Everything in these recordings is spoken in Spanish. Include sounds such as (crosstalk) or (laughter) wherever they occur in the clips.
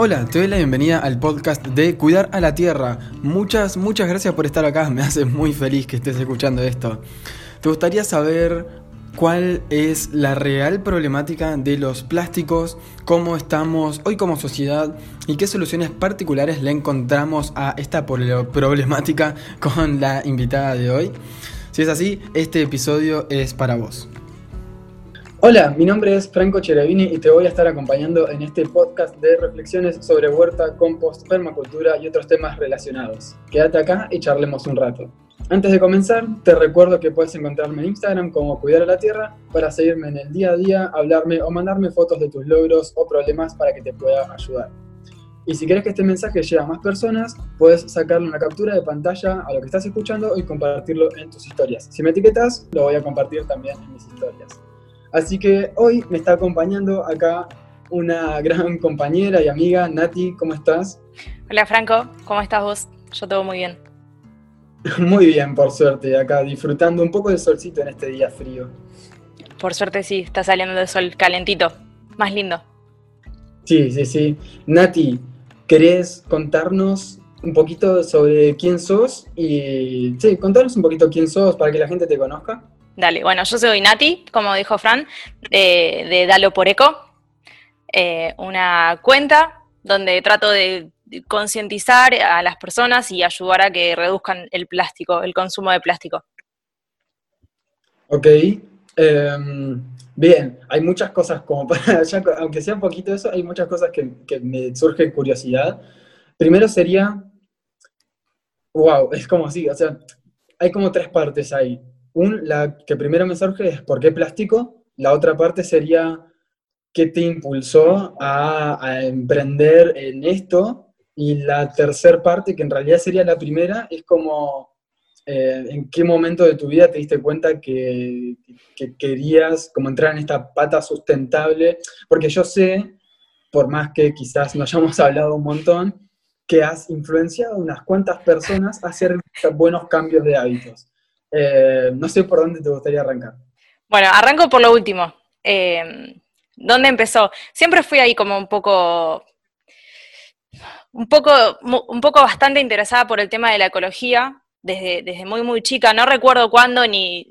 Hola, te doy la bienvenida al podcast de Cuidar a la Tierra. Muchas, muchas gracias por estar acá, (laughs) me hace muy feliz que estés escuchando esto. ¿Te gustaría saber cuál es la real problemática de los plásticos, cómo estamos hoy como sociedad y qué soluciones particulares le encontramos a esta problemática con la invitada de hoy? Si es así, este episodio es para vos. Hola, mi nombre es Franco Cherevini y te voy a estar acompañando en este podcast de reflexiones sobre huerta, compost, permacultura y otros temas relacionados. Quédate acá y charlemos un rato. Antes de comenzar, te recuerdo que puedes encontrarme en Instagram como Cuidar a la Tierra para seguirme en el día a día, hablarme o mandarme fotos de tus logros o problemas para que te pueda ayudar. Y si quieres que este mensaje llegue a más personas, puedes sacarle una captura de pantalla a lo que estás escuchando y compartirlo en tus historias. Si me etiquetas, lo voy a compartir también en mis historias. Así que hoy me está acompañando acá una gran compañera y amiga, Nati, ¿cómo estás? Hola Franco, ¿cómo estás vos? Yo todo muy bien. (laughs) Muy bien, por suerte, acá disfrutando un poco del solcito en este día frío. Por suerte sí, está saliendo el sol calentito, más lindo. Sí, sí, sí. Nati, ¿querés contarnos un poquito sobre quién sos? Y sí, contarnos un poquito quién sos para que la gente te conozca. Dale, bueno, yo soy Nati, como dijo Fran, de, Dalo por Eco, eh, una cuenta donde trato de concientizar a las personas y ayudar a que reduzcan el plástico, el consumo de plástico. Ok, em, bien, hay muchas cosas como para, (laughs) aunque sea un poquito eso, hay muchas cosas que, me surge curiosidad. Primero sería, wow, es como si, o sea, hay como tres partes ahí la que primero me surge es ¿por qué plástico? La otra parte sería ¿qué te impulsó a, emprender en esto? Y la tercera parte, que en realidad sería la primera, es como eh, en qué momento de tu vida te diste cuenta que, querías como entrar en esta pata sustentable, porque yo sé, por más que quizás no hayamos (laughs) hablado un montón, que has influenciado a unas cuantas personas a hacer buenos cambios de hábitos. Eh, no sé por dónde te gustaría arrancar. Bueno, arranco por lo último. Eh, ¿Dónde empezó? Siempre fui ahí como un poco, un poco, un poco bastante interesada por el tema de la ecología, desde, desde muy, muy chica. No recuerdo cuándo, ni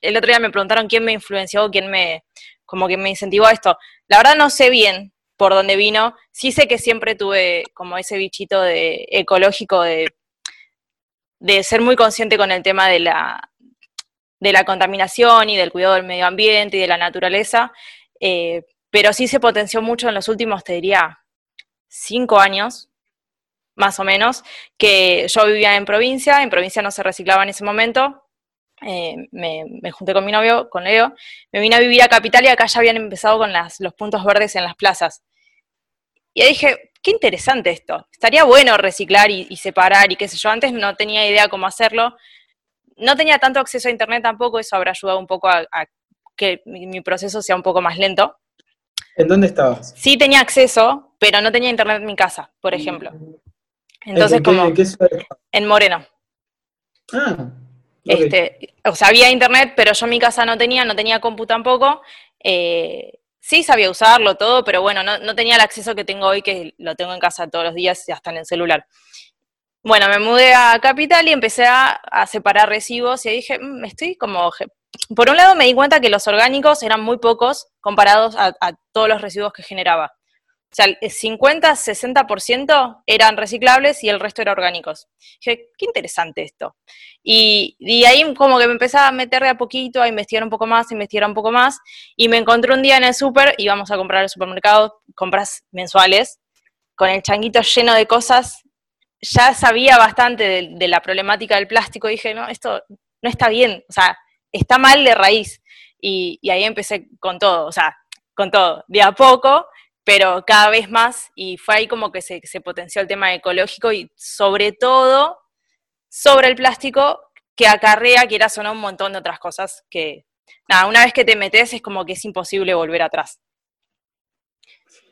el otro día me preguntaron quién me influenció, quién me, como que me incentivó a esto. La verdad no sé bien por dónde vino. Sí sé que siempre tuve como ese bichito de ecológico de de ser muy consciente con el tema de la, de la contaminación y del cuidado del medio ambiente y de la naturaleza, eh, pero sí se potenció mucho en los últimos, te diría, cinco años, más o menos, que yo vivía en provincia, en provincia no se reciclaba en ese momento, eh, me, junté con mi novio, con Leo, me vine a vivir a Capital y acá ya habían empezado con las, los puntos verdes en las plazas. Y dije, qué interesante esto. Estaría bueno reciclar y, separar y qué sé yo. Antes no tenía idea cómo hacerlo. No tenía tanto acceso a internet tampoco, eso habrá ayudado un poco a, que mi, proceso sea un poco más lento. ¿En dónde estabas? Sí tenía acceso, pero no tenía internet en mi casa, por ejemplo. Entonces, como. ¿En, qué en Moreno. Ah. Este, o sea, había internet, pero yo en mi casa no tenía, no tenía compu tampoco. Eh, sí sabía usarlo todo, pero bueno, no, tenía el acceso que tengo hoy, que lo tengo en casa todos los días y hasta en el celular. Bueno, me mudé a Capital y empecé a, separar recibos y dije, me mm, estoy como... Por un lado me di cuenta que los orgánicos eran muy pocos comparados a todos los residuos que generaba. O sea, el 50-60% eran reciclables y el resto eran orgánicos. Dije, qué interesante esto. Y, y, ahí como que me empecé a meter de a poquito, a investigar un poco más, a investigar un poco más, y me encontré un día en el súper, íbamos a comprar al supermercado, compras mensuales, con el changuito lleno de cosas, ya sabía bastante de, la problemática del plástico, dije, no, esto no está bien, o sea, está mal de raíz. Y, y ahí empecé con todo, o sea, con todo, de a poco, pero cada vez más, y fue ahí como que se, potenció el tema ecológico y sobre todo sobre el plástico que acarrea, quieras o no, un montón de otras cosas que, nada, una vez que te metes es como que es imposible volver atrás.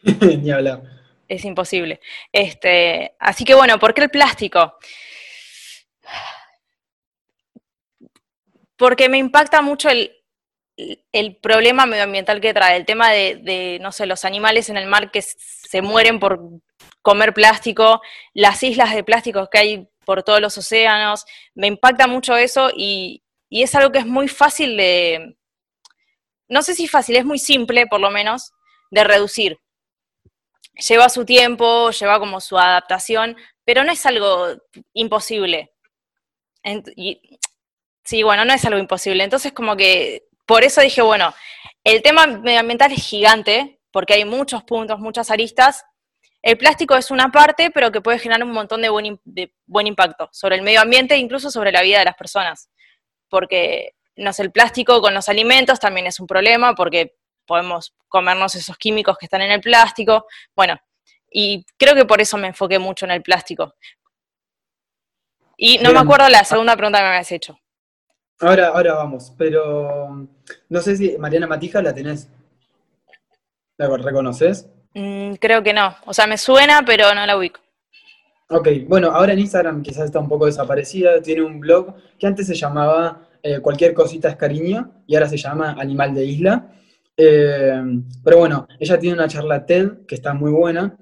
(laughs) Ni hablar. Es imposible. Este, así que bueno, ¿por qué el plástico? Porque me impacta mucho el, el problema medioambiental que trae, el tema de, no sé, los animales en el mar que se mueren por comer plástico, las islas de plásticos que hay por todos los océanos, me impacta mucho eso y, y es algo que es muy fácil de, no sé si fácil, es muy simple por lo menos, de reducir. Lleva su tiempo, lleva como su adaptación, pero no es algo imposible. sí, bueno, no es algo imposible. Entonces como que por eso dije, bueno, el tema medioambiental es gigante, porque hay muchos puntos, muchas aristas. El plástico es una parte, pero que puede generar un montón de buen, de buen impacto sobre el medio ambiente e incluso sobre la vida de las personas. Porque no sé, el plástico con los alimentos también es un problema, porque podemos comernos esos químicos que están en el plástico. Bueno, y creo que por eso me enfoqué mucho en el plástico. Y no me acuerdo la segunda pregunta que me habías hecho. Ahora, ahora vamos, pero no sé si Mariana Matija la tenés. ¿La reconoces? Mm, creo que no. O sea, me suena, pero no la ubico. Ok, bueno, ahora en Instagram quizás está un poco desaparecida. Tiene un blog que antes se llamaba eh, Cualquier cosita es cariño y ahora se llama Animal de Isla. Eh, pero bueno, ella tiene una charla TED que está muy buena,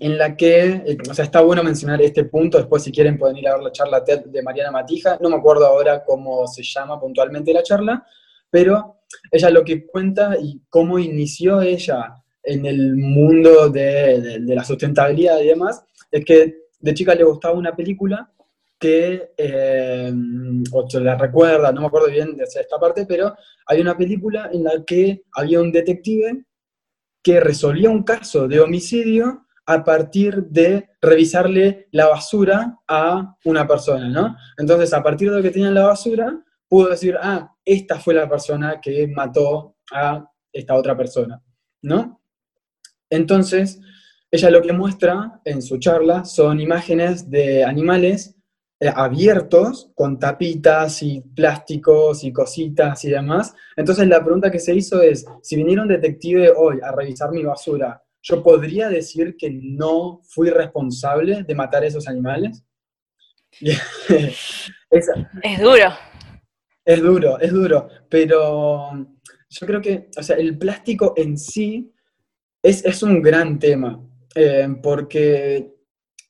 en la que, eh, o sea, está bueno mencionar este punto, después si quieren pueden ir a ver la charla TED de Mariana Matija, no me acuerdo ahora cómo se llama puntualmente la charla, pero ella lo que cuenta y cómo inició ella en el mundo de, de la sustentabilidad y demás, es que de chica le gustaba una película que, eh, o se la recuerda, no me acuerdo bien de esta parte, pero hay una película en la que había un detective que resolvía un caso de homicidio a partir de revisarle la basura a una persona, ¿no? Entonces, a partir de que tenía en la basura, pudo decir, ah, esta fue la persona que mató a esta otra persona, ¿no? Entonces, ella lo que muestra en su charla son imágenes de animales eh, abiertos con tapitas y plásticos y cositas y demás. Entonces la pregunta que se hizo es, si viniera un detective hoy a revisar mi basura, ¿yo podría decir que no fui responsable de matar a esos animales? (laughs) es, duro. Es duro, es duro, pero yo creo que, o sea, el plástico en sí es, un gran tema, eh, porque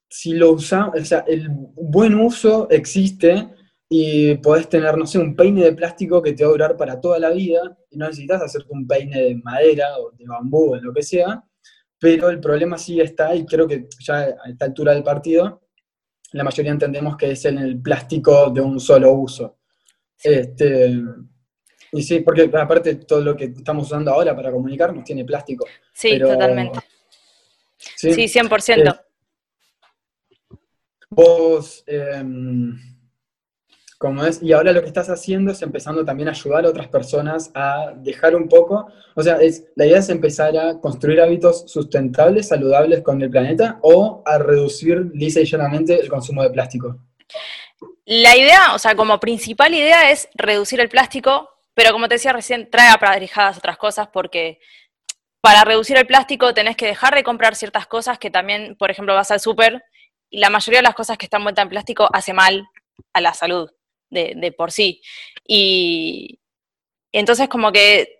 si lo usamos, o sea, el buen uso existe y podés tener, no sé, un peine de plástico que te va a durar para toda la vida y no necesitas hacerte un peine de madera o de bambú o lo que sea, pero el problema sí está y creo que ya a esta altura del partido la mayoría entendemos que es en el plástico de un solo uso. Este, y sí, porque aparte todo lo que estamos usando ahora para comunicarnos tiene plástico. Sí, totalmente. Sí, 100%. Vos, em, como es, y ahora lo que estás haciendo es empezando también a ayudar a otras personas a dejar un poco, o sea, es, la idea es empezar a construir hábitos sustentables, saludables con el planeta o a reducir lisa y llanamente el consumo de plástico. La idea, o sea, como principal idea es reducir el plástico, pero como te decía recién, trae aparejadas otras cosas porque para reducir el plástico tenés que dejar de comprar ciertas cosas que también, por ejemplo, vas al súper y la mayoría de las cosas que están vueltas en plástico hace mal a la salud de, por sí. Y entonces como que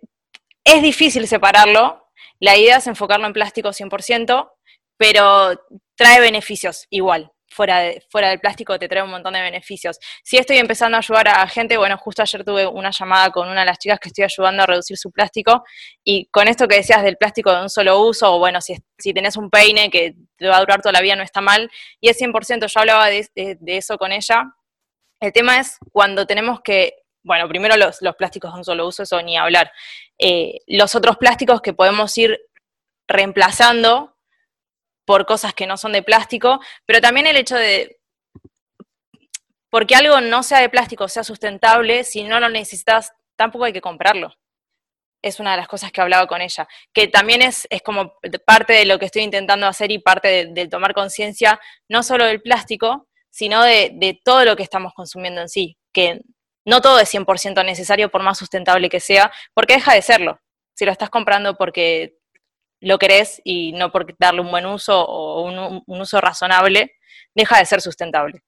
es difícil separarlo, la idea es enfocarlo en plástico 100%, pero trae beneficios igual fuera, fuera del plástico te trae un montón de beneficios. Si estoy empezando a ayudar a gente, bueno, justo ayer tuve una llamada con una de las chicas que estoy ayudando a reducir su plástico, y con esto que decías del plástico de un solo uso, o bueno, si, si tenés un peine que te va a durar toda la vida, no está mal, y es 100%, yo hablaba de, eso con ella. El tema es cuando tenemos que bueno, primero los, plásticos de un solo uso, eso ni hablar. Eh, los otros plásticos que podemos ir reemplazando por cosas que no son de plástico, pero también el hecho de, porque algo no sea de plástico, sea sustentable, si no lo necesitas, tampoco hay que comprarlo. Es una de las cosas que hablaba con ella, que también es, es como parte de lo que estoy intentando hacer y parte de, tomar conciencia, no solo del plástico, sino de, todo lo que estamos consumiendo en sí, que no todo es 100% necesario por más sustentable que sea, porque deja de serlo. Si lo estás comprando porque lo querés y no por darle un buen uso o un, uso razonable, deja de ser sustentable.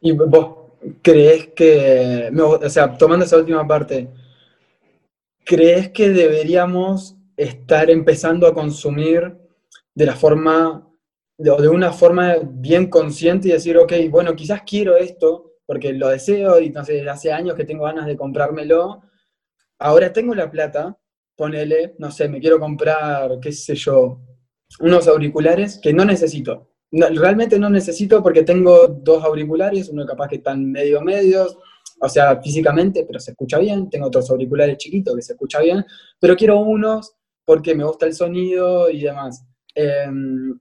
¿Y vos crees que, o sea, tomando esa última parte, crees que deberíamos estar empezando a consumir de la forma, de, de una forma bien consciente y decir, ok, bueno, quizás quiero esto porque lo deseo y entonces hace años que tengo ganas de comprármelo. Ahora tengo la plata, ponele, no sé, me quiero comprar, qué sé yo, unos auriculares que no necesito. realmente no necesito porque tengo dos auriculares, uno capaz que están medio medios, o sea, físicamente, pero se escucha bien. Tengo otros auriculares chiquitos que se escucha bien, pero quiero unos porque me gusta el sonido y demás. Em,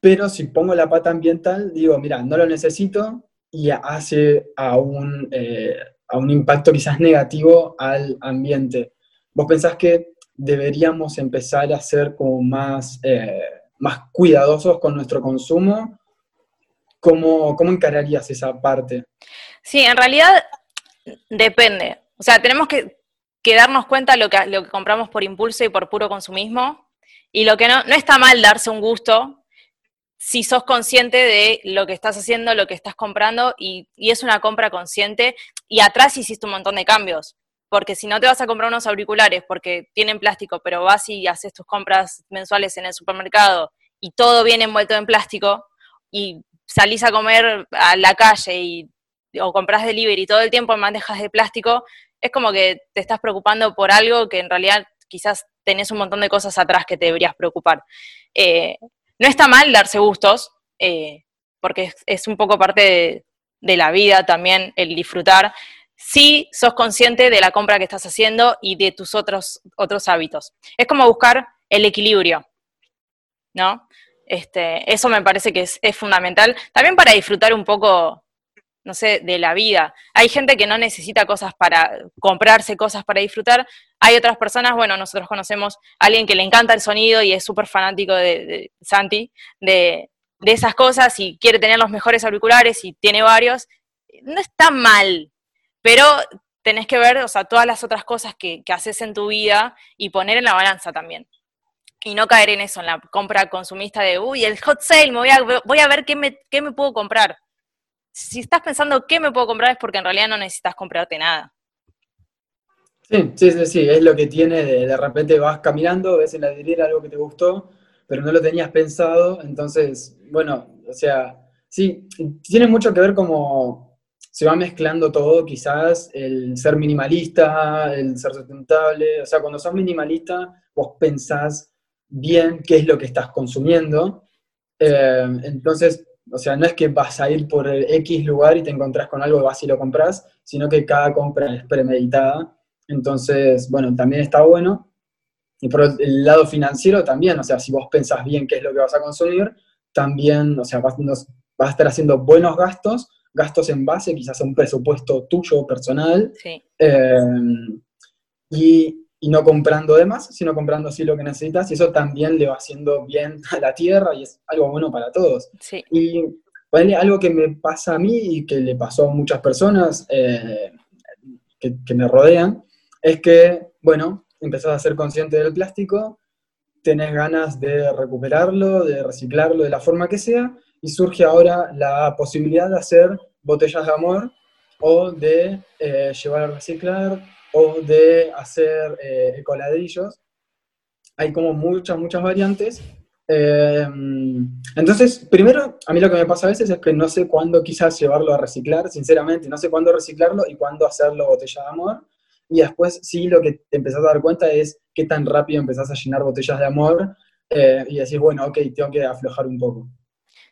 pero si pongo la pata ambiental, digo, mira, no lo necesito y hace a un, eh, a un impacto quizás negativo al ambiente. ¿Vos pensás que deberíamos empezar a ser como más, eh, más cuidadosos con nuestro consumo? ¿Cómo, ¿Cómo encararías esa parte? Sí, en realidad depende. O sea, tenemos que, darnos cuenta lo que, lo que compramos por impulso y por puro consumismo. Y lo que no, no está mal darse un gusto si sos consciente de lo que estás haciendo, lo que estás comprando, y, es una compra consciente, y atrás hiciste un montón de cambios. Porque si no te vas a comprar unos auriculares porque tienen plástico, pero vas y haces tus compras mensuales en el supermercado y todo viene envuelto en plástico, y salís a comer a la calle y o compras delivery todo el tiempo en bandejas de plástico, es como que te estás preocupando por algo que en realidad quizás tenés un montón de cosas atrás que te deberías preocupar. Eh, no está mal darse gustos, eh, porque es, un poco parte de, la vida también el disfrutar, si sos consciente de la compra que estás haciendo y de tus otros, otros hábitos. Es como buscar el equilibrio, ¿no? Este, eso me parece que es, es fundamental. También para disfrutar un poco no sé, de la vida. Hay gente que no necesita cosas para comprarse cosas para disfrutar. Hay otras personas, bueno, nosotros conocemos a alguien que le encanta el sonido y es súper fanático de, Santi, de, esas cosas y quiere tener los mejores auriculares y tiene varios. No está mal, pero tenés que ver, o sea, todas las otras cosas que, haces en tu vida y poner en la balanza también. Y no caer en eso, en la compra consumista de, uy, el hot sale, me voy, a, voy a ver qué me, qué me puedo comprar si estás pensando qué me puedo comprar es porque en realidad no necesitas comprarte nada. Sí, sí, sí, es lo que tiene de, de repente vas caminando, ves en la vidriera algo que te gustó, pero no lo tenías pensado, entonces, bueno, o sea, sí, tiene mucho que ver como se va mezclando todo, quizás el ser minimalista, el ser sustentable, o sea, cuando sos minimalista, vos pensás bien qué es lo que estás consumiendo, eh, entonces o sea, no es que vas a ir por el X lugar y te encontrás con algo, vas y lo compras, sino que cada compra es premeditada. Entonces, bueno, también está bueno. Y por el lado financiero también, o sea, si vos pensás bien qué es lo que vas a consumir, también, o sea, vas, a estar haciendo buenos gastos, gastos en base quizás a un presupuesto tuyo personal. Sí. Eh, y, y no comprando de más, sino comprando así lo que necesitas, y eso también le va haciendo bien a la tierra y es algo bueno para todos. Sí. Y algo que me pasa a mí y que le pasó a muchas personas eh, que, me rodean, es que, bueno, empezás a ser consciente del plástico, tenés ganas de recuperarlo, de reciclarlo de la forma que sea, y surge ahora la posibilidad de hacer botellas de amor o de eh, llevar a reciclar o de hacer eh, ecoladrillos. Hay como muchas, muchas variantes. Eh, entonces, primero, a mí lo que me pasa a veces es que no sé cuándo quizás llevarlo a reciclar, sinceramente, no sé cuándo reciclarlo y cuándo hacerlo botella de amor. Y después sí lo que te empezás a dar cuenta es qué tan rápido empezás a llenar botellas de amor eh, y decís, bueno, ok, tengo que aflojar un poco.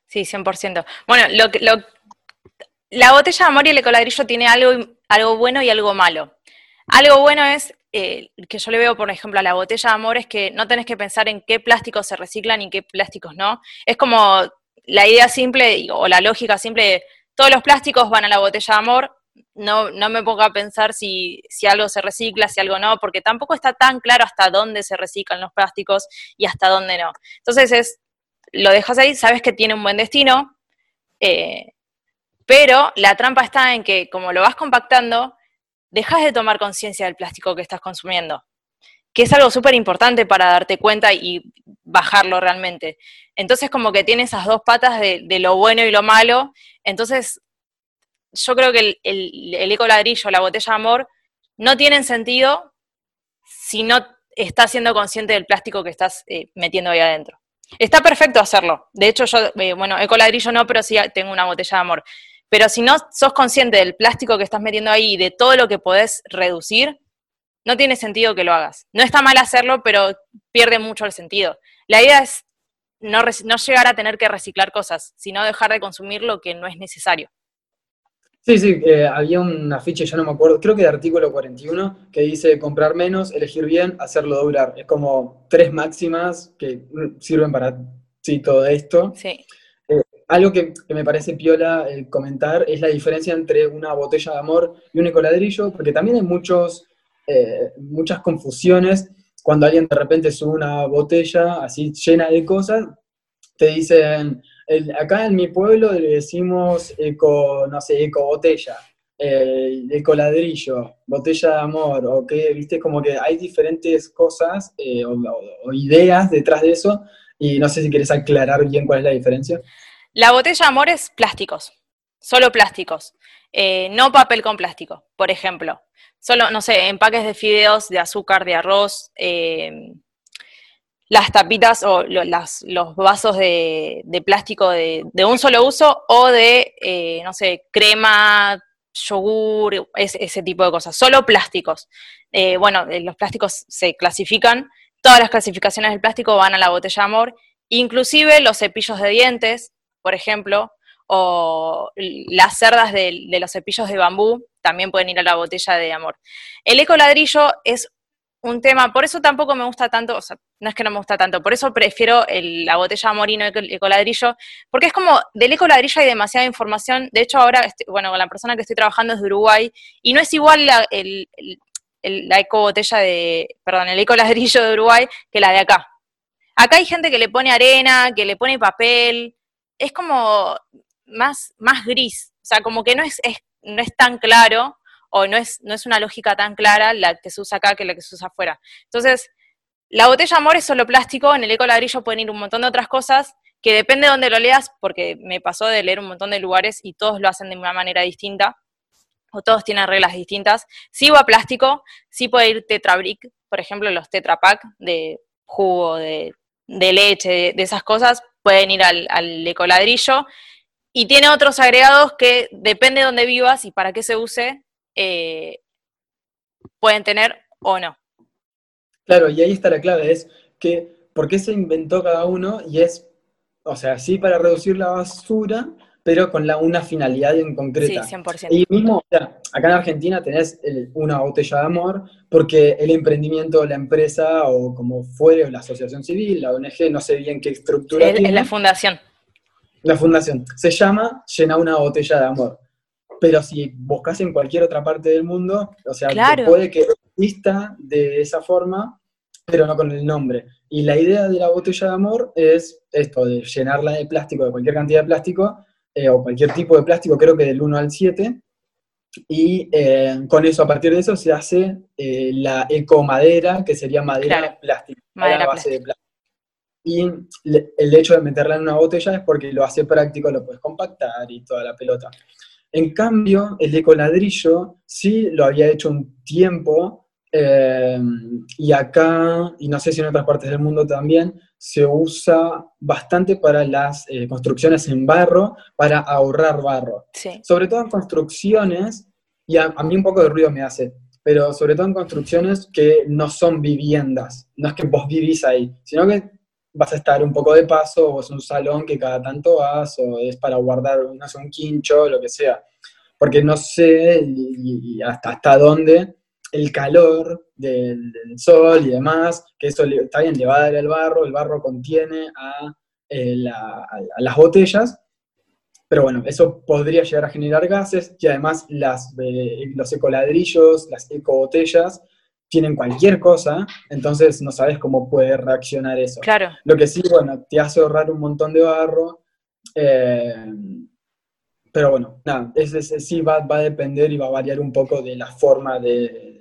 Sí, 100%. Bueno, lo, lo, la botella de amor y el ecoladrillo tiene algo, algo bueno y algo malo. Algo bueno es, eh, que yo le veo, por ejemplo, a la botella de amor, es que no tenés que pensar en qué plásticos se reciclan y qué plásticos no. Es como la idea simple o la lógica simple de todos los plásticos van a la botella de amor, no, no me pongo a pensar si, si, algo se recicla, si algo no, porque tampoco está tan claro hasta dónde se reciclan los plásticos y hasta dónde no. Entonces es, lo dejas ahí, sabes que tiene un buen destino, eh, pero la trampa está en que como lo vas compactando, dejas de tomar conciencia del plástico que estás consumiendo, que es algo súper importante para darte cuenta y bajarlo realmente. Entonces como que tiene esas dos patas de, lo bueno y lo malo, entonces yo creo que el, el, eco ladrillo, la botella de amor, no tienen sentido si no estás siendo consciente del plástico que estás eh, metiendo ahí adentro. Está perfecto hacerlo. De hecho, yo, eh, bueno, ecoladrillo no, pero sí tengo una botella de amor. Pero si no sos consciente del plástico que estás metiendo ahí y de todo lo que podés reducir, no tiene sentido que lo hagas. No está mal hacerlo, pero pierde mucho el sentido. La idea es no, no llegar a tener que reciclar cosas, sino dejar de consumir lo que no es necesario. Sí, sí, eh, había un afiche, ya no me acuerdo, creo que de artículo 41, que dice comprar menos, elegir bien, hacerlo durar. Es como tres máximas que sirven para sí, todo esto. Sí. Algo que, me parece piola el comentar es la diferencia entre una botella de amor y un ecoladrillo, porque también hay muchos, eh, muchas confusiones cuando alguien de repente sube una botella así llena de cosas, te dicen, acá en mi pueblo le decimos eco, no sé, eco botella, eh, eco ladrillo, botella de amor, o que, viste, como que hay diferentes cosas eh, o, ideas detrás de eso, y no sé si quieres aclarar bien cuál es la diferencia. La botella de amor es plásticos, solo plásticos, eh, no papel con plástico, por ejemplo. Solo, no sé, empaques de fideos, de azúcar, de arroz, eh, las tapitas o los vasos de, plástico de, un solo uso o de, eh, no sé, crema, yogur, ese, tipo de cosas. Solo plásticos. Bueno, los plásticos se clasifican, todas las clasificaciones del plástico van a la botella amor, inclusive los cepillos de dientes, por ejemplo, o las cerdas de, de los cepillos de bambú también pueden ir a la botella de amor. El ecoladrillo es un tema, por eso tampoco me gusta tanto, o sea, no es que no me gusta tanto, por eso prefiero la botella Morino Ecoladrillo, porque es como, del Ecoladrillo hay demasiada información, de hecho ahora, bueno, con la persona que estoy trabajando es de Uruguay, y no es igual la, el, la eco botella de, perdón, el Ecoladrillo de Uruguay que la de acá. Acá hay gente que le pone arena, que le pone papel, es como más, más gris, o sea, como que no es, no es tan claro, o no es, no es una lógica tan clara la que se usa acá que la que se usa afuera. Entonces, la botella amor es solo plástico, en el eco ladrillo pueden ir un montón de otras cosas que depende de dónde lo leas, porque me pasó de leer un montón de lugares y todos lo hacen de una manera distinta, o todos tienen reglas distintas. Si va plástico, sí puede ir tetrabric, por ejemplo, los tetrapack de jugo, de, leche, de, esas cosas, pueden ir al, al ecoladrillo. Y tiene otros agregados que depende de dónde vivas y para qué se use, eh, pueden tener o no. Claro, y ahí está la clave, es que por qué se inventó cada uno y es, o sea, sí para reducir la basura, pero con la, una finalidad en concreta. Sí, 100%. Y mismo, acá en Argentina tenés una botella de amor, porque el emprendimiento, la empresa, o como fuere, la asociación civil, la ONG, no sé bien qué estructura Es la fundación. La fundación. Se llama Llena una botella de amor pero si buscas en cualquier otra parte del mundo, o sea, puede que exista de esa forma, pero no con el nombre. Y la idea de la botella de amor es esto, de llenarla de plástico, de cualquier cantidad de plástico, eh, o cualquier tipo de plástico, creo que del 1 al 7, y eh, con eso, a partir de eso, se hace eh, la ecomadera, que sería madera plástica, madera base de plástico. Y el hecho de meterla en una botella es porque lo hace práctico, lo puedes compactar y toda la pelota. En cambio, el ecoladrillo sí lo había hecho un tiempo eh, y acá, y no sé si en otras partes del mundo también, se usa bastante para las eh, construcciones en barro, para ahorrar barro. Sobre todo en construcciones, y a, mí un poco de ruido me hace, pero sobre todo en construcciones que no son viviendas, no es que vos vivís ahí, sino que vas a estar un poco de paso, o es un salón que cada tanto vas, o es para guardar, no sé, un quincho, lo que sea. Porque no sé y, hasta, hasta dónde el calor del, sol y demás, que eso está bien, le va a dar el barro, el barro contiene a, eh, las botellas, pero bueno, eso podría llegar a generar gases y además las, eh, los ecoladrillos, las ecobotellas, tienen cualquier cosa, entonces no sabes cómo puede reaccionar eso. Claro. Lo que sí, bueno, te hace ahorrar un montón de barro, eh, pero bueno, nada, ese, sí va, va, a depender y va a variar un poco de la forma de,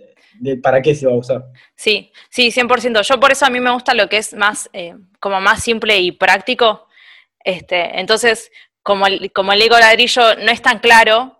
para qué se va a usar. Sí, sí, 100%. Yo por eso a mí me gusta lo que es más, eh, como más simple y práctico. Este, entonces, como el, como el Lego ladrillo no es tan claro,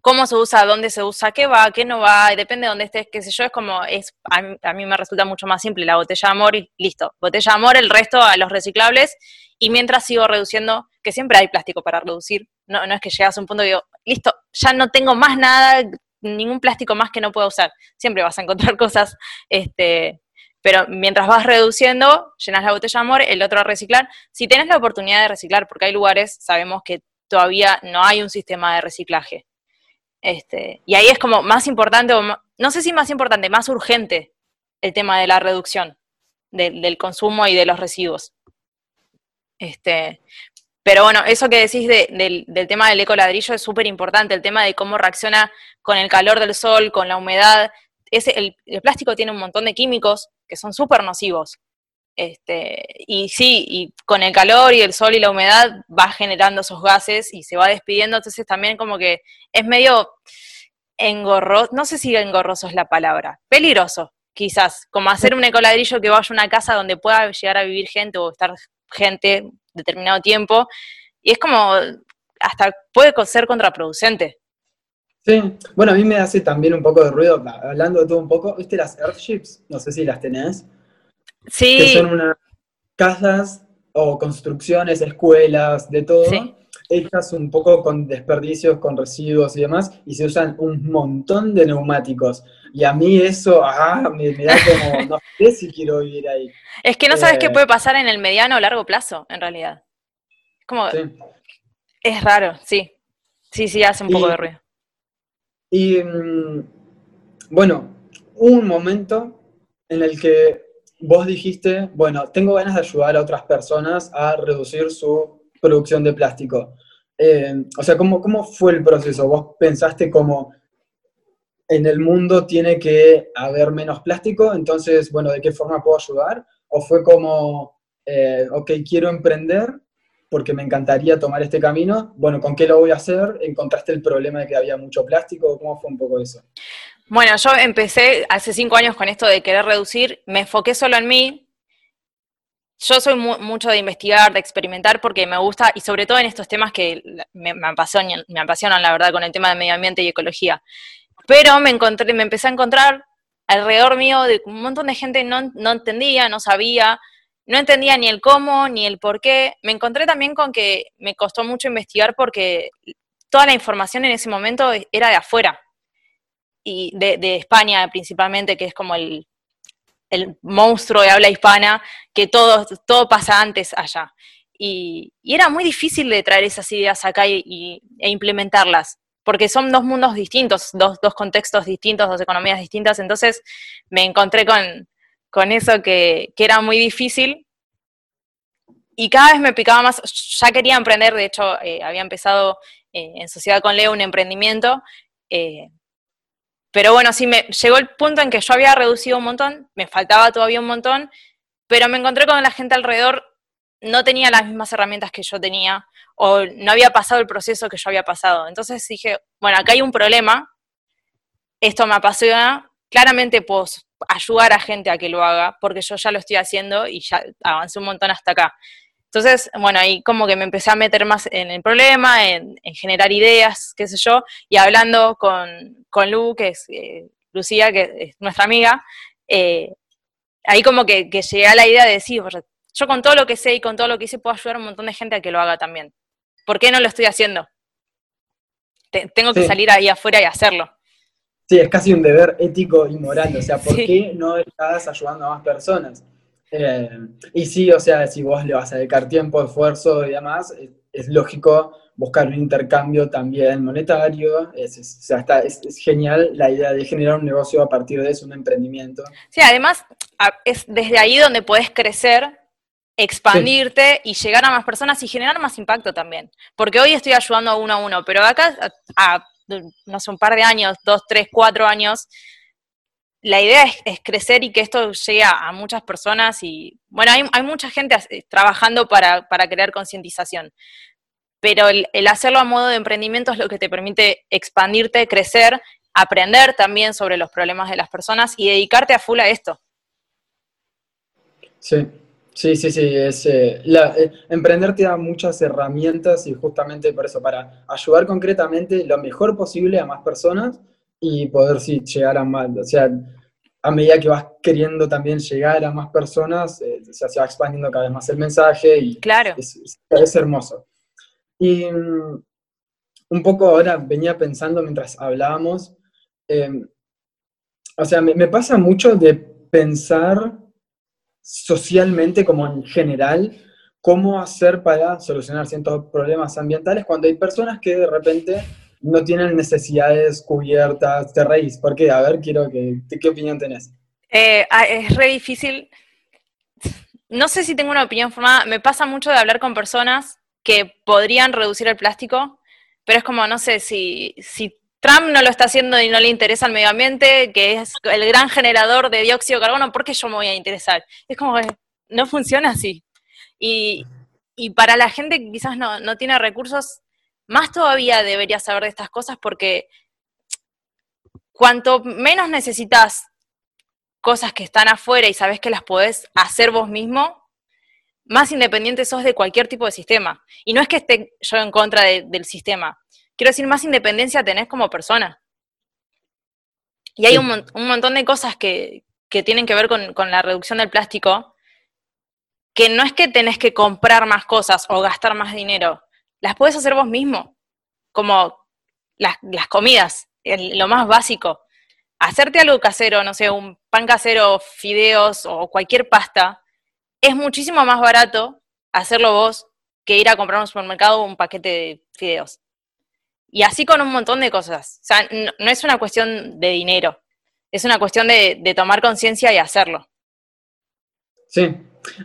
cómo se usa, dónde se usa, qué va, qué no va, depende de dónde estés, qué sé yo, es como, es a mí, me resulta mucho más simple la botella de amor y listo, botella de amor, el resto a los reciclables, y mientras sigo reduciendo, que siempre hay plástico para reducir, no, no es que llegas a un punto y digo, listo, ya no tengo más nada, ningún plástico más que no pueda usar, siempre vas a encontrar (laughs) cosas, este, pero mientras vas reduciendo, llenas la botella de amor, el otro a reciclar. Si tienes la oportunidad de reciclar, porque hay lugares, sabemos que todavía no hay un sistema de reciclaje. Este, y ahí es como más importante, no sé si más importante, más urgente el tema de la reducción del consumo y de los residuos. Este, pero bueno, eso que decís del, tema del ecoladrillo es súper importante, el tema de cómo reacciona con el calor del sol, con la humedad. Ese, el, plástico tiene un montón de químicos que son súper nocivos. Este, y sí, y con el calor y el sol y la humedad va generando esos gases y se va despidiendo, entonces también como que es medio engorroso, no sé si engorroso es la palabra, peligroso, quizás, como hacer un ecoladrillo que vaya a una casa donde pueda llegar a vivir gente o estar gente determinado tiempo, y es como, hasta puede ser contraproducente. Sí, bueno, a mí me hace también un poco de ruido, hablando de todo un poco, ¿viste las Earthships? No sé si las tenés. Sí. Que son unas casas o construcciones, escuelas, de todo, sí. Hechas un poco con desperdicios, con residuos y demás, y se usan un montón de neumáticos. Y a mí eso, ah, me, da como, (laughs) no sé si quiero vivir ahí. Es que no sabes qué eh, puede pasar en el mediano o largo plazo, en realidad. Como, es raro, sí. Sí, sí, hace un poco de ruido. Y mm, bueno, un momento en el que vos dijiste, bueno, tengo ganas de ayudar a otras personas a reducir su producción de plástico. Eh, o sea, ¿cómo, ¿cómo fue el proceso? ¿Vos pensaste como en el mundo tiene que haber menos plástico, entonces, bueno, ¿de qué forma puedo ayudar? ¿O fue como, eh, ok, quiero emprender porque me encantaría tomar este camino, bueno, ¿con qué lo voy a hacer? ¿Encontraste el problema de que había mucho plástico? ¿Cómo fue un poco eso? Bueno, yo empecé hace cinco años con esto de querer reducir, me enfoqué solo en mí. Yo soy mucho de investigar, de experimentar, porque me gusta, y sobre todo en estos temas que me, apasionan, me apasionan, la verdad, con el tema de medio ambiente y ecología. Pero me encontré, me empecé a encontrar alrededor mío de un montón de gente no, no entendía, no sabía, no entendía ni el cómo, ni el por qué. Me encontré también con que me costó mucho investigar porque toda la información en ese momento era de afuera y de, España principalmente, que es como el, monstruo de habla hispana, que todo, todo pasa antes allá. Y, era muy difícil de traer esas ideas acá y, e implementarlas, porque son dos mundos distintos, dos, dos contextos distintos, dos economías distintas, entonces me encontré con, con eso que, era muy difícil. Y cada vez me picaba más, ya quería emprender, de hecho eh, había empezado eh, en sociedad con Leo un emprendimiento, eh, pero bueno, sí, me llegó el punto en que yo había reducido un montón, me faltaba todavía un montón, pero me encontré con la gente alrededor, no tenía las mismas herramientas que yo tenía, o no había pasado el proceso que yo había pasado. Entonces dije, bueno, acá hay un problema, esto me apasiona, claramente puedo ayudar a gente a que lo haga, porque yo ya lo estoy haciendo y ya avancé un montón hasta acá. Entonces, bueno, ahí como que me empecé a meter más en el problema, en, generar ideas, qué sé yo, y hablando con, con Lu, que es eh, Lucía, que es nuestra amiga, eh, ahí como que, llegué a la idea de decir, yo con todo lo que sé y con todo lo que hice puedo ayudar a un montón de gente a que lo haga también. ¿Por qué no lo estoy haciendo? tengo que salir ahí afuera y hacerlo. Sí, es casi un deber ético y moral, o sea, ¿por qué no estás ayudando a más personas? Eh, y sí, o sea, si vos le vas a dedicar tiempo, esfuerzo y demás, es, lógico buscar un intercambio también monetario. Es, o sea, está, es, genial la idea de generar un negocio a partir de eso, un emprendimiento. Sí, además es desde ahí donde podés crecer, expandirte y llegar a más personas y generar más impacto también. Porque hoy estoy ayudando a uno a uno, pero acá a, no sé, un par de años, dos, tres, cuatro años, la idea es, crecer y que esto llegue a, muchas personas y, bueno, hay, mucha gente trabajando para, crear concientización, pero el, hacerlo a modo de emprendimiento es lo que te permite expandirte, crecer, aprender también sobre los problemas de las personas y dedicarte a full a esto. Sí, Sí, sí, sí. Es, eh, eh, emprender te da muchas herramientas y justamente por eso, para ayudar concretamente lo mejor posible a más personas y poder sí, llegar a más. O sea, a medida que vas queriendo también llegar a más personas, eh, se va expandiendo cada vez más el mensaje y claro. es, hermoso. Y mm, un poco ahora venía pensando mientras hablábamos, em, o sea, me, pasa mucho de pensar socialmente como en general, cómo hacer para solucionar ciertos problemas ambientales cuando hay personas que de repente no tienen necesidades cubiertas de raíz. ¿Por qué? A ver, quiero que, ¿qué opinión tenés? Eh, ah, es re difícil. No sé si tengo una opinión formada. Me pasa mucho de hablar con personas que podrían reducir el plástico, pero es como, no sé, si, si Trump no lo está haciendo y no le interesa al medio ambiente, que es el gran generador de dióxido de carbono, ¿por qué yo me voy a interesar? Es como que no funciona así. Y, y para la gente que quizás no, no tiene recursos, más todavía deberías saber de estas cosas porque cuanto menos necesitas cosas que están afuera y sabes que las podés hacer vos mismo, más independiente sos de cualquier tipo de sistema. Y no es que esté yo en contra del sistema, quiero decir, más independencia tenés como persona. Y hay un, montón de cosas que, tienen que ver con, con, la reducción del plástico, que no es que tenés que comprar más cosas o gastar más dinero, las puedes hacer vos mismo, como las, comidas, lo más básico. Hacerte algo casero, no sé, un pan casero, fideos o cualquier pasta, es muchísimo más barato hacerlo vos que ir a comprar en un supermercado un paquete de fideos. Y así con un montón de cosas. O sea, no, es una cuestión de dinero, es una cuestión de tomar conciencia y hacerlo. Sí,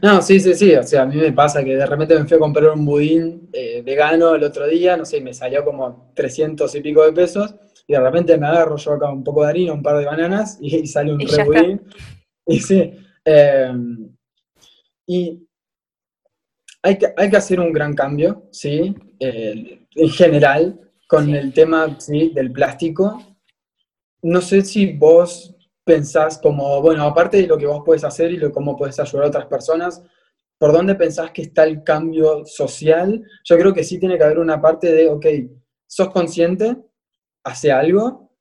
no, sí, sí, sí. O sea, a mí me pasa que de repente me fui a comprar un budín eh, vegano el otro día, no sé, me salió como 300 y pico de pesos, y de repente me agarro yo acá un poco de harina, un par de bananas, y, sale un re budín. Y sí. Em, y hay que, hay que hacer un gran cambio, ¿sí? en general, con el tema ¿sí? del plástico. No sé si vos pensás como, bueno, aparte de lo que vos puedes hacer y lo, cómo puedes ayudar a otras personas, ¿por dónde pensás que está el cambio social? Yo creo que sí tiene que haber una parte de, ok, sos consciente, hace algo,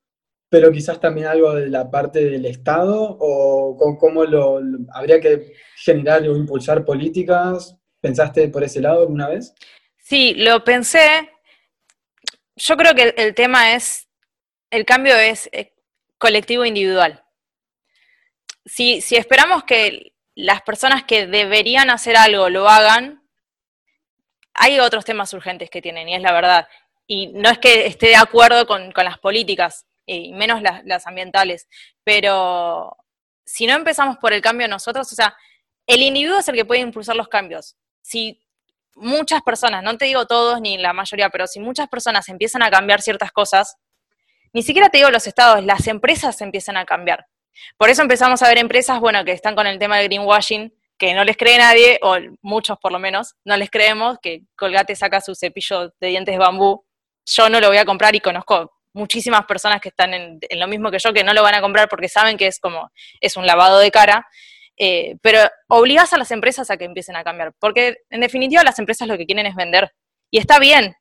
pero quizás también algo de la parte del Estado o cómo lo, habría que generar o impulsar políticas. ¿Pensaste por ese lado alguna vez? Sí, lo pensé. Yo creo que el tema es, el cambio es eh, colectivo individual si, esperamos que las personas que deberían hacer algo lo hagan, hay otros temas urgentes que tienen, y es la verdad. Y no es que esté de acuerdo con, las políticas, y menos las, ambientales, pero si no empezamos por el cambio nosotros, o sea, el individuo es el que puede impulsar los cambios. Si muchas personas, no te digo todos ni la mayoría, pero si muchas personas empiezan a cambiar ciertas cosas, ni siquiera te digo los estados, las empresas empiezan a cambiar. Por eso empezamos a ver empresas, bueno, que están con el tema del greenwashing, que no les cree nadie, o muchos por lo menos, no les creemos, que Colgate saca su cepillo de dientes de bambú. Yo no lo voy a comprar y conozco muchísimas personas que están en, lo mismo que yo que no lo van a comprar porque saben que es como, es un lavado de cara. Eh, pero obligas a las empresas a que empiecen a cambiar, porque en definitiva las empresas lo que quieren es vender. Y está bien,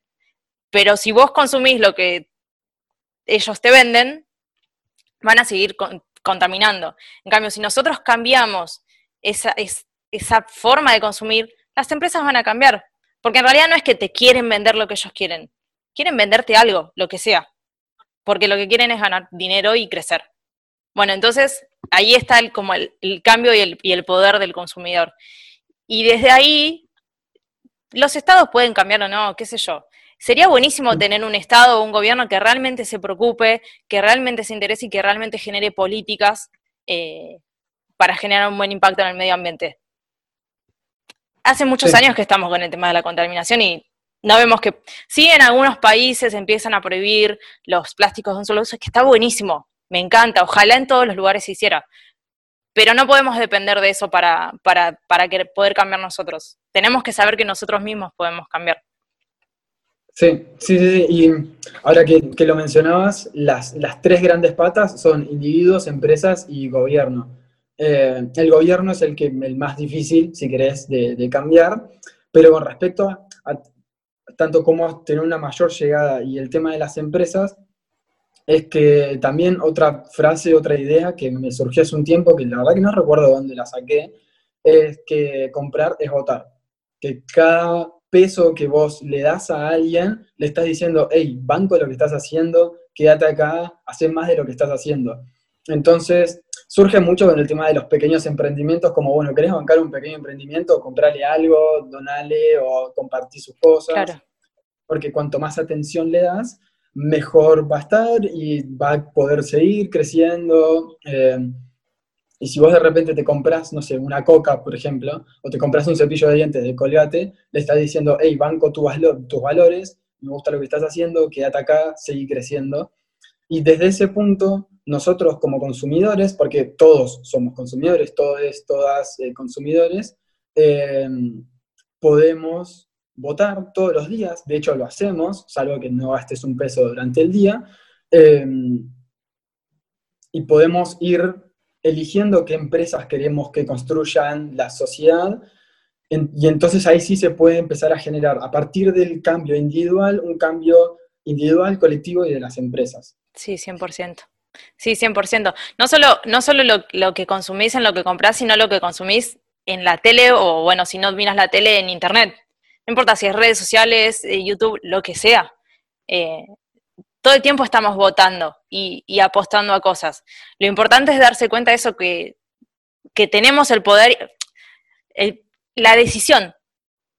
pero si vos consumís lo que ellos te venden, van a seguir con, contaminando. En cambio, si nosotros cambiamos esa, esa forma de consumir, las empresas van a cambiar. Porque en realidad no es que te quieren vender lo que ellos quieren, quieren venderte algo, lo que sea. Porque lo que quieren es ganar dinero y crecer. Bueno, entonces ahí está el, como el, cambio y el, y el poder del consumidor. Y desde ahí, los estados pueden cambiar o no, qué sé yo. Sería buenísimo tener un Estado o un gobierno que realmente se preocupe, que realmente se interese y que realmente genere políticas eh, para generar un buen impacto en el medio ambiente. Hace muchos años que estamos con el tema de la contaminación y no vemos que, sí, en algunos países empiezan a prohibir los plásticos de un solo uso, que está buenísimo, me encanta, ojalá en todos los lugares se hiciera, pero no podemos depender de eso para, para, para poder cambiar nosotros. Tenemos que saber que nosotros mismos podemos cambiar. Sí, sí, sí, y ahora que, lo mencionabas, las, las, tres grandes patas son individuos, empresas y gobierno. Eh, el gobierno es el, que, el más difícil, si querés, de, cambiar, pero con respecto a, tanto como tener una mayor llegada y el tema de las empresas, es que también otra frase, otra idea que me surgió hace un tiempo, que la verdad que no recuerdo dónde la saqué, es que comprar es votar. Que cada peso que vos le das a alguien, le estás diciendo, hey, banco lo que estás haciendo, quédate acá, haz más de lo que estás haciendo. Entonces, surge mucho con el tema de los pequeños emprendimientos, como, bueno, ¿querés bancar un pequeño emprendimiento? Comprarle algo, donarle o compartir sus cosas. Porque cuanto más atención le das, mejor va a estar y va a poder seguir creciendo. Eh, y si vos de repente te compras, no sé, una coca, por ejemplo, o te compras un cepillo de dientes de Colgate, le estás diciendo, hey, banco tus valores, me gusta lo que estás haciendo, quédate acá, seguí creciendo. Y desde ese punto, nosotros como consumidores, porque todos somos consumidores, todos, todas eh, consumidores, eh, podemos votar todos los días, de hecho lo hacemos, salvo que no gastes un peso durante el día, eh, y podemos ir eligiendo qué empresas queremos que construyan la sociedad, y entonces ahí sí se puede empezar a generar, a partir del cambio individual, un cambio individual, colectivo y de las empresas. Sí, 100%. Sí, 100%. No solo, no solo lo, que consumís en lo que comprás, sino lo que consumís en la tele o, bueno, si no miras la tele en internet. No importa si es redes sociales, eh, YouTube, lo que sea. Eh, todo el tiempo estamos votando y, apostando a cosas. Lo importante es darse cuenta de eso, que, que tenemos el poder, la decisión.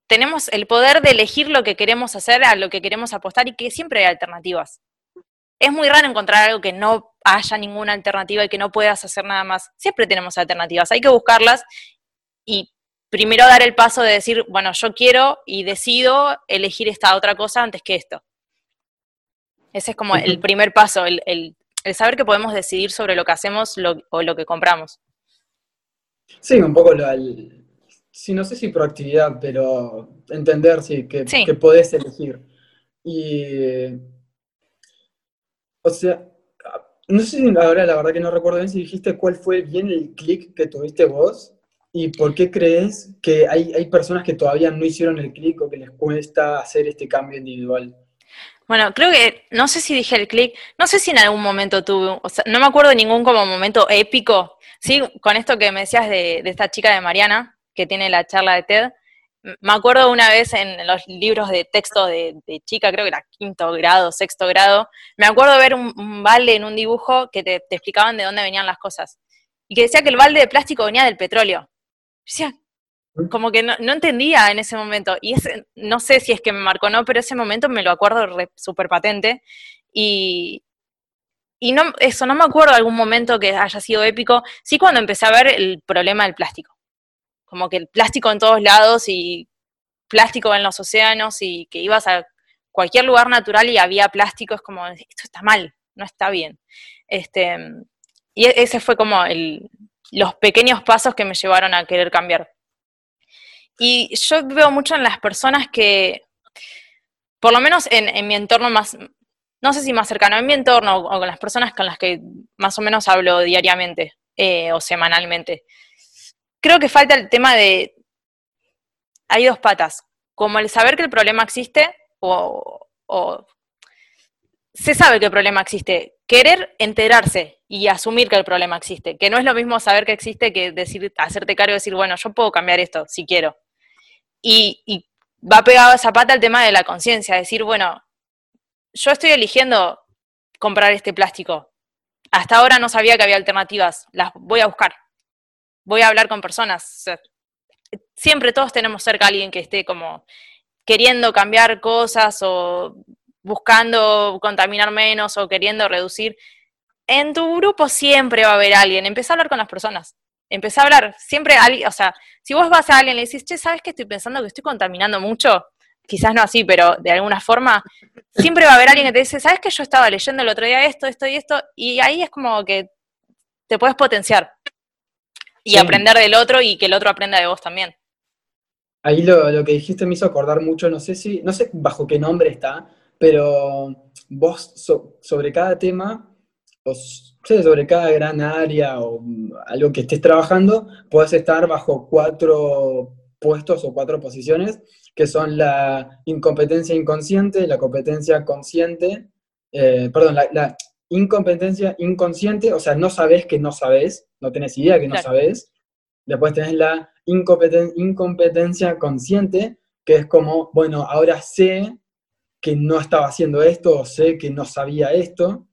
Tenemos el poder de elegir lo que queremos hacer, a lo que queremos apostar y que siempre hay alternativas es muy raro encontrar algo que no haya ninguna alternativa y que no puedas hacer nada más. Siempre tenemos alternativas, hay que buscarlas y primero dar el paso de decir, bueno, yo quiero y decido elegir esta otra cosa antes que esto. Ese es como el primer paso, el, saber que podemos decidir sobre lo que hacemos o lo que compramos. Sí, un poco lo, sí, no sé si proactividad, pero entender sí, que, que podés elegir. Y o sea, no sé si ahora la verdad que no recuerdo bien si dijiste cuál fue bien el clic que tuviste vos y por qué crees que hay, hay personas que todavía no hicieron el clic o que les cuesta hacer este cambio individual. Bueno, creo que, no sé si dije el clic, no sé si en algún momento tuve, o sea, no me acuerdo de ningún como momento épico, sí, con esto que me decías de, de esta chica de Mariana, que tiene la charla de TED, me acuerdo una vez en los libros de texto de, chica, creo que era quinto grado, sexto grado, me acuerdo de ver un, balde en un dibujo que te, explicaban de dónde venían las cosas. Y que decía que el balde de plástico venía del petróleo. Decía, como que no, entendía en ese momento. Y ese, no sé si es que me marcó o no, pero ese momento me lo acuerdo súper patente. Y, y no, eso, no me acuerdo de algún momento que haya sido épico. Sí cuando empecé a ver el problema del plástico como que el plástico en todos lados y plástico en los océanos y que ibas a cualquier lugar natural y había plástico, es como, esto está mal, no está bien. Este, y e-, ese fue como el, los pequeños pasos que me llevaron a querer cambiar. Y yo veo mucho en las personas que, por lo menos en, mi entorno más, no sé si más cercano, en mi entorno o con las personas con las que más o menos hablo diariamente eh, o semanalmente, creo que falta el tema de, hay dos patas, como el saber que el problema existe o, se sabe que el problema existe, querer enterarse y asumir que el problema existe, que no es lo mismo saber que existe que decir, hacerte cargo y decir, bueno, yo puedo cambiar esto si quiero. Y, va pegado a esa pata el tema de la conciencia, decir, bueno, yo estoy eligiendo comprar este plástico. Hasta ahora no sabía que había alternativas, las voy a buscar voy a hablar con personas. siempre todos tenemos cerca a alguien que esté como queriendo cambiar cosas o buscando contaminar menos o queriendo reducir. En tu grupo siempre va a haber alguien. Empezá a hablar con las personas. Empezá a hablar. Siempre alguien, o sea, si vos vas a alguien y le decís, che, ¿sabes que estoy pensando que estoy contaminando mucho? Quizás no así, pero de alguna forma, siempre va a haber alguien que te dice, ¿sabes que yo estaba leyendo el otro día esto, esto y esto? Y ahí es como que te puedes potenciar y aprender del otro y que el otro aprenda de vos también. Ahí lo, que dijiste me hizo acordar mucho, no sé si, no sé bajo qué nombre está, pero vos sobre cada tema, sobre cada gran área o algo que estés trabajando, puedes estar bajo cuatro puestos o cuatro posiciones, que son la incompetencia inconsciente, la competencia consciente, eh, perdón, la, incompetencia inconsciente, o sea, no sabes que no sabes, no tenés idea que no sabes. Después tenés la incompetencia consciente, que es como, bueno, ahora sé que no estaba haciendo esto o sé que no sabía esto.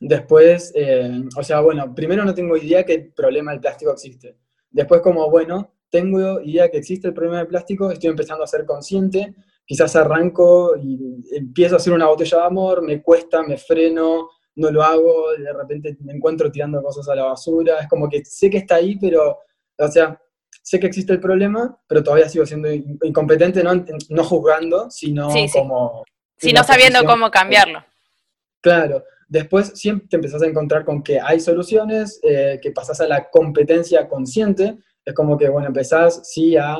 Después, eh, o sea, bueno, primero no tengo idea que el problema del plástico existe. Después como, bueno, tengo idea que existe el problema del plástico, estoy empezando a ser consciente, quizás arranco y empiezo a hacer una botella de amor, me cuesta, me freno, no lo hago, de repente me encuentro tirando cosas a la basura, es como que sé que está ahí, pero, o sea, sé que existe el problema, pero todavía sigo siendo incompetente, no, no juzgando, sino como... Sí, no sabiendo cómo cambiarlo. Claro, después siempre te empezás a encontrar con que hay soluciones, eh, que pasás a la competencia consciente, es como que, bueno, empezás, sí, a,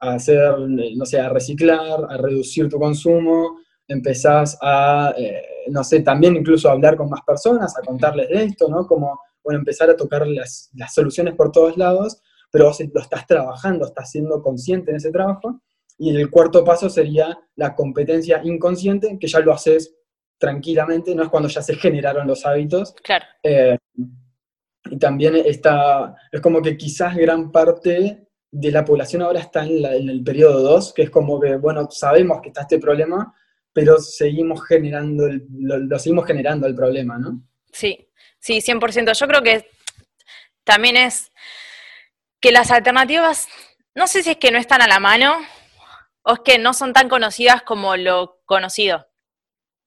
hacer, no sé, a reciclar, a reducir tu consumo, empezás a, eh, no sé, también incluso a hablar con más personas, a contarles de esto, ¿no? Como, bueno, empezar a tocar las, las soluciones por todos lados, pero vos lo estás trabajando, estás siendo consciente en ese trabajo. Y el cuarto paso sería la competencia inconsciente, que ya lo haces tranquilamente, no es cuando ya se generaron los hábitos. Claro. Eh, y también está, es como que quizás gran parte de la población ahora está en, el periodo 2, que es como que, bueno, sabemos que está este problema, pero seguimos generando, lo, seguimos generando el problema, ¿no? Sí, sí, 100%. Yo creo que también es que las alternativas, no sé si es que no están a la mano o es que no son tan conocidas como lo conocido.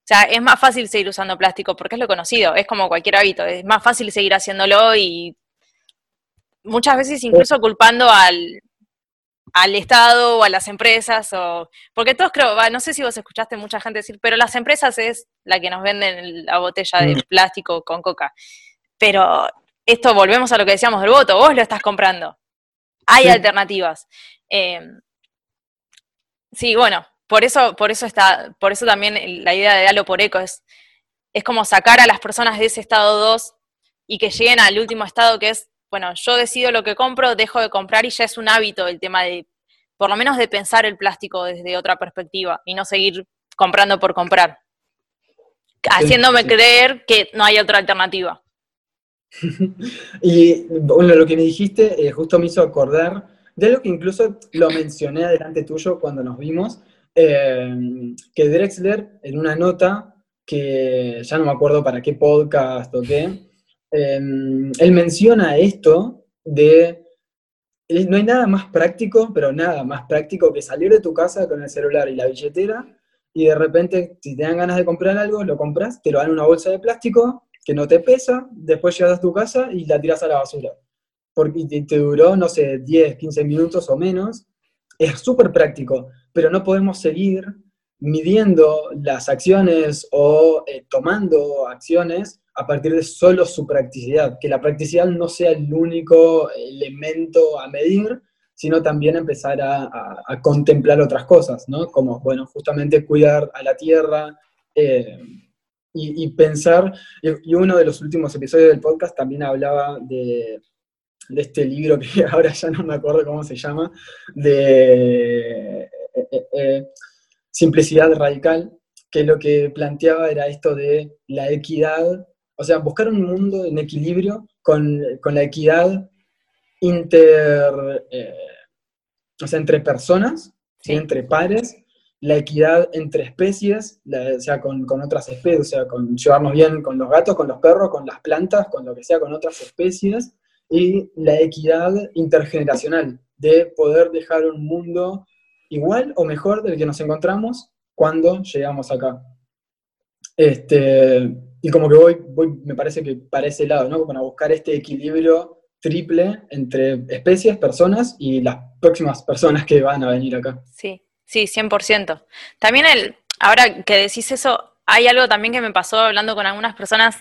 O sea, es más fácil seguir usando plástico porque es lo conocido, es como cualquier hábito, es más fácil seguir haciéndolo y muchas veces incluso culpando al, al Estado o a las empresas, o porque todos creo, no sé si vos escuchaste mucha gente decir, pero las empresas es la que nos venden la botella de mm. plástico con coca. Pero esto volvemos a lo que decíamos del voto, vos lo estás comprando. Hay alternativas. Eh, sí, bueno, por eso, por eso está, por eso también la idea de Halo por Eco es, es como sacar a las personas de ese estado 2 y que lleguen al último estado que es, bueno, yo decido lo que compro, dejo de comprar y ya es un hábito el tema de, por lo menos de pensar el plástico desde otra perspectiva y no seguir comprando por comprar. Haciéndome creer que no hay otra alternativa. (laughs) y bueno, lo que me dijiste eh, justo me hizo acordar de algo que incluso lo mencioné delante tuyo cuando nos vimos, eh, que Drexler en una nota, que ya no me acuerdo para qué podcast o qué, em, él menciona esto de, no hay nada más práctico, pero nada más práctico que salir de tu casa con el celular y la billetera y de repente, si te dan ganas de comprar algo, lo compras, te lo dan en una bolsa de plástico que no te pesa, después llegas a tu casa y la tiras a la basura. Porque te duró, no sé, 10, 15 minutos o menos. Es súper práctico pero no podemos seguir midiendo las acciones o eh, tomando acciones a partir de solo su practicidad, que la practicidad no sea el único elemento a medir, sino también empezar a, contemplar otras cosas, ¿no? Como, bueno, justamente cuidar a la tierra eh, y, pensar, y, uno de los últimos episodios del podcast también hablaba de, de este libro que (laughs) ahora ya no me acuerdo cómo se llama, de eh, eh, simplicidad radical, que lo que planteaba era esto de la equidad, o sea, buscar un mundo en equilibrio con, la equidad inter, eh, o sea, entre personas, entre pares, la equidad entre especies, o sea, con, con, otras especies, o sea, con llevarnos bien con los gatos, con los perros, con las plantas, con lo que sea, con otras especies, y la equidad intergeneracional, de poder dejar un mundo igual o mejor del que nos encontramos cuando llegamos acá. Este, y como que voy, voy, me parece que para ese lado, ¿no? Para buscar este equilibrio triple entre especies, personas y las próximas personas que van a venir acá. Sí, sí, 100%. También el, ahora que decís eso, hay algo también que me pasó hablando con algunas personas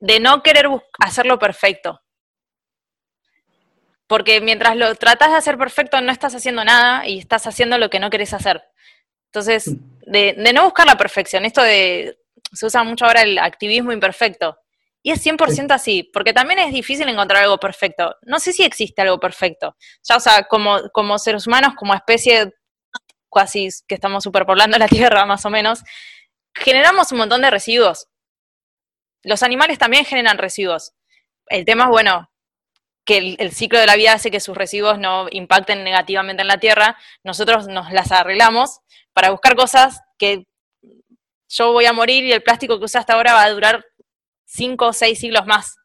de no querer hacerlo perfecto porque mientras lo tratas de hacer perfecto no estás haciendo nada y estás haciendo lo que no querés hacer. Entonces, de, no buscar la perfección, esto de, se usa mucho ahora el activismo imperfecto. Y es 100% así, porque también es difícil encontrar algo perfecto. No sé si existe algo perfecto. Ya, o sea, como, como seres humanos, como especie casi que estamos superpoblando la (laughs) Tierra, más o menos, generamos un montón de residuos. Los animales también generan residuos. El tema es, bueno, que el, ciclo de la vida hace que sus residuos no impacten negativamente en la Tierra. Nosotros nos las arreglamos para buscar cosas que yo voy a morir y el plástico que usa hasta ahora va a durar cinco o seis siglos más.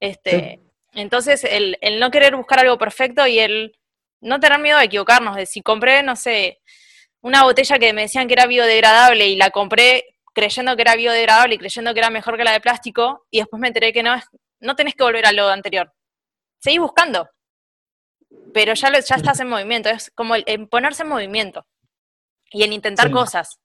Este, Entonces, el, el, no querer buscar algo perfecto y el no tener miedo de equivocarnos, de si compré, no sé, una botella que me decían que era biodegradable y la compré creyendo que era biodegradable y creyendo que era mejor que la de plástico, y después me enteré que no, no tenés que volver a lo anterior. Seguís buscando, pero ya, lo, ya estás en movimiento, es como el, ponerse en movimiento y en intentar cosas.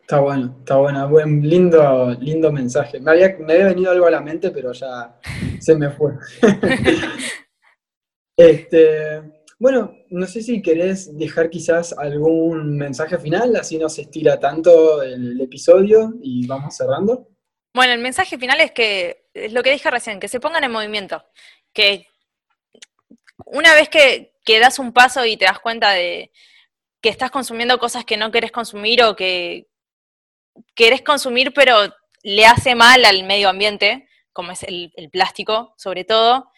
Está bueno, está bueno. Buen, lindo, lindo mensaje. Me había, me había venido algo a la mente, pero ya se me fue. (laughs) este, bueno, no sé si querés dejar quizás algún mensaje final, así no se estira tanto el episodio y vamos cerrando. Bueno, el mensaje final es que, es lo que dije recién, que se pongan en movimiento, que una vez que, que das un paso y te das cuenta de que estás consumiendo cosas que no querés consumir o que querés consumir pero le hace mal al medio ambiente, como es el, el plástico sobre todo,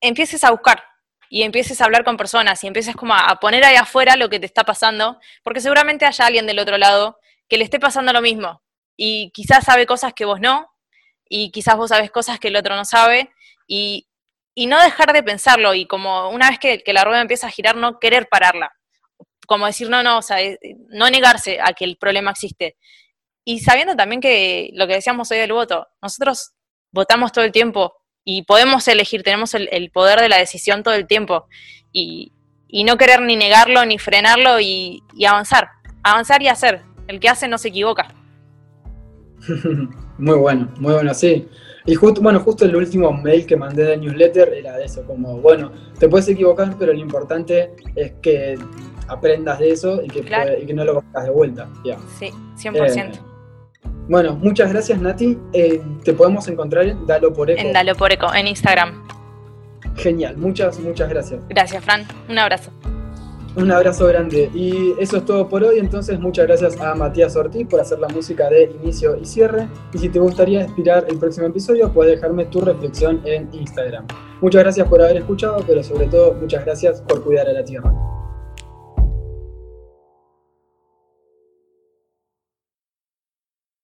empieces a buscar, y empieces a hablar con personas y empieces como a, poner ahí afuera lo que te está pasando, porque seguramente haya alguien del otro lado que le esté pasando lo mismo y quizás sabe cosas que vos no y quizás vos sabes cosas que el otro no sabe y, no dejar de pensarlo y como una vez que, la rueda empieza a girar no querer pararla, como decir no, no, o sea, eh, no negarse a que el problema existe. Y sabiendo también que lo que decíamos hoy del voto, nosotros votamos todo el tiempo y podemos elegir, tenemos el, poder de la decisión todo el tiempo y, no querer ni negarlo ni frenarlo y, avanzar, avanzar y hacer. El que hace no se equivoca. (laughs) muy bueno, muy bueno, sí. Y justo, bueno, justo el último mail que mandé de newsletter era de eso, como, bueno, te puedes equivocar, pero lo importante es que aprendas de eso y que, y que no lo hagas de vuelta. Sí, 100%. Bueno, muchas gracias Nati. Eh, te podemos encontrar en Dalo por Eco. En Dalo por Eco, en Instagram. Genial, muchas, muchas gracias. Gracias, Fran. Un abrazo. Un abrazo grande. Y eso es todo por hoy. Entonces, muchas gracias a Matías Ortiz por hacer la música de inicio y cierre. Y si te gustaría inspirar el próximo episodio, puedes dejarme tu reflexión en Instagram. Muchas gracias por haber escuchado, pero sobre todo, muchas gracias por cuidar a la tierra.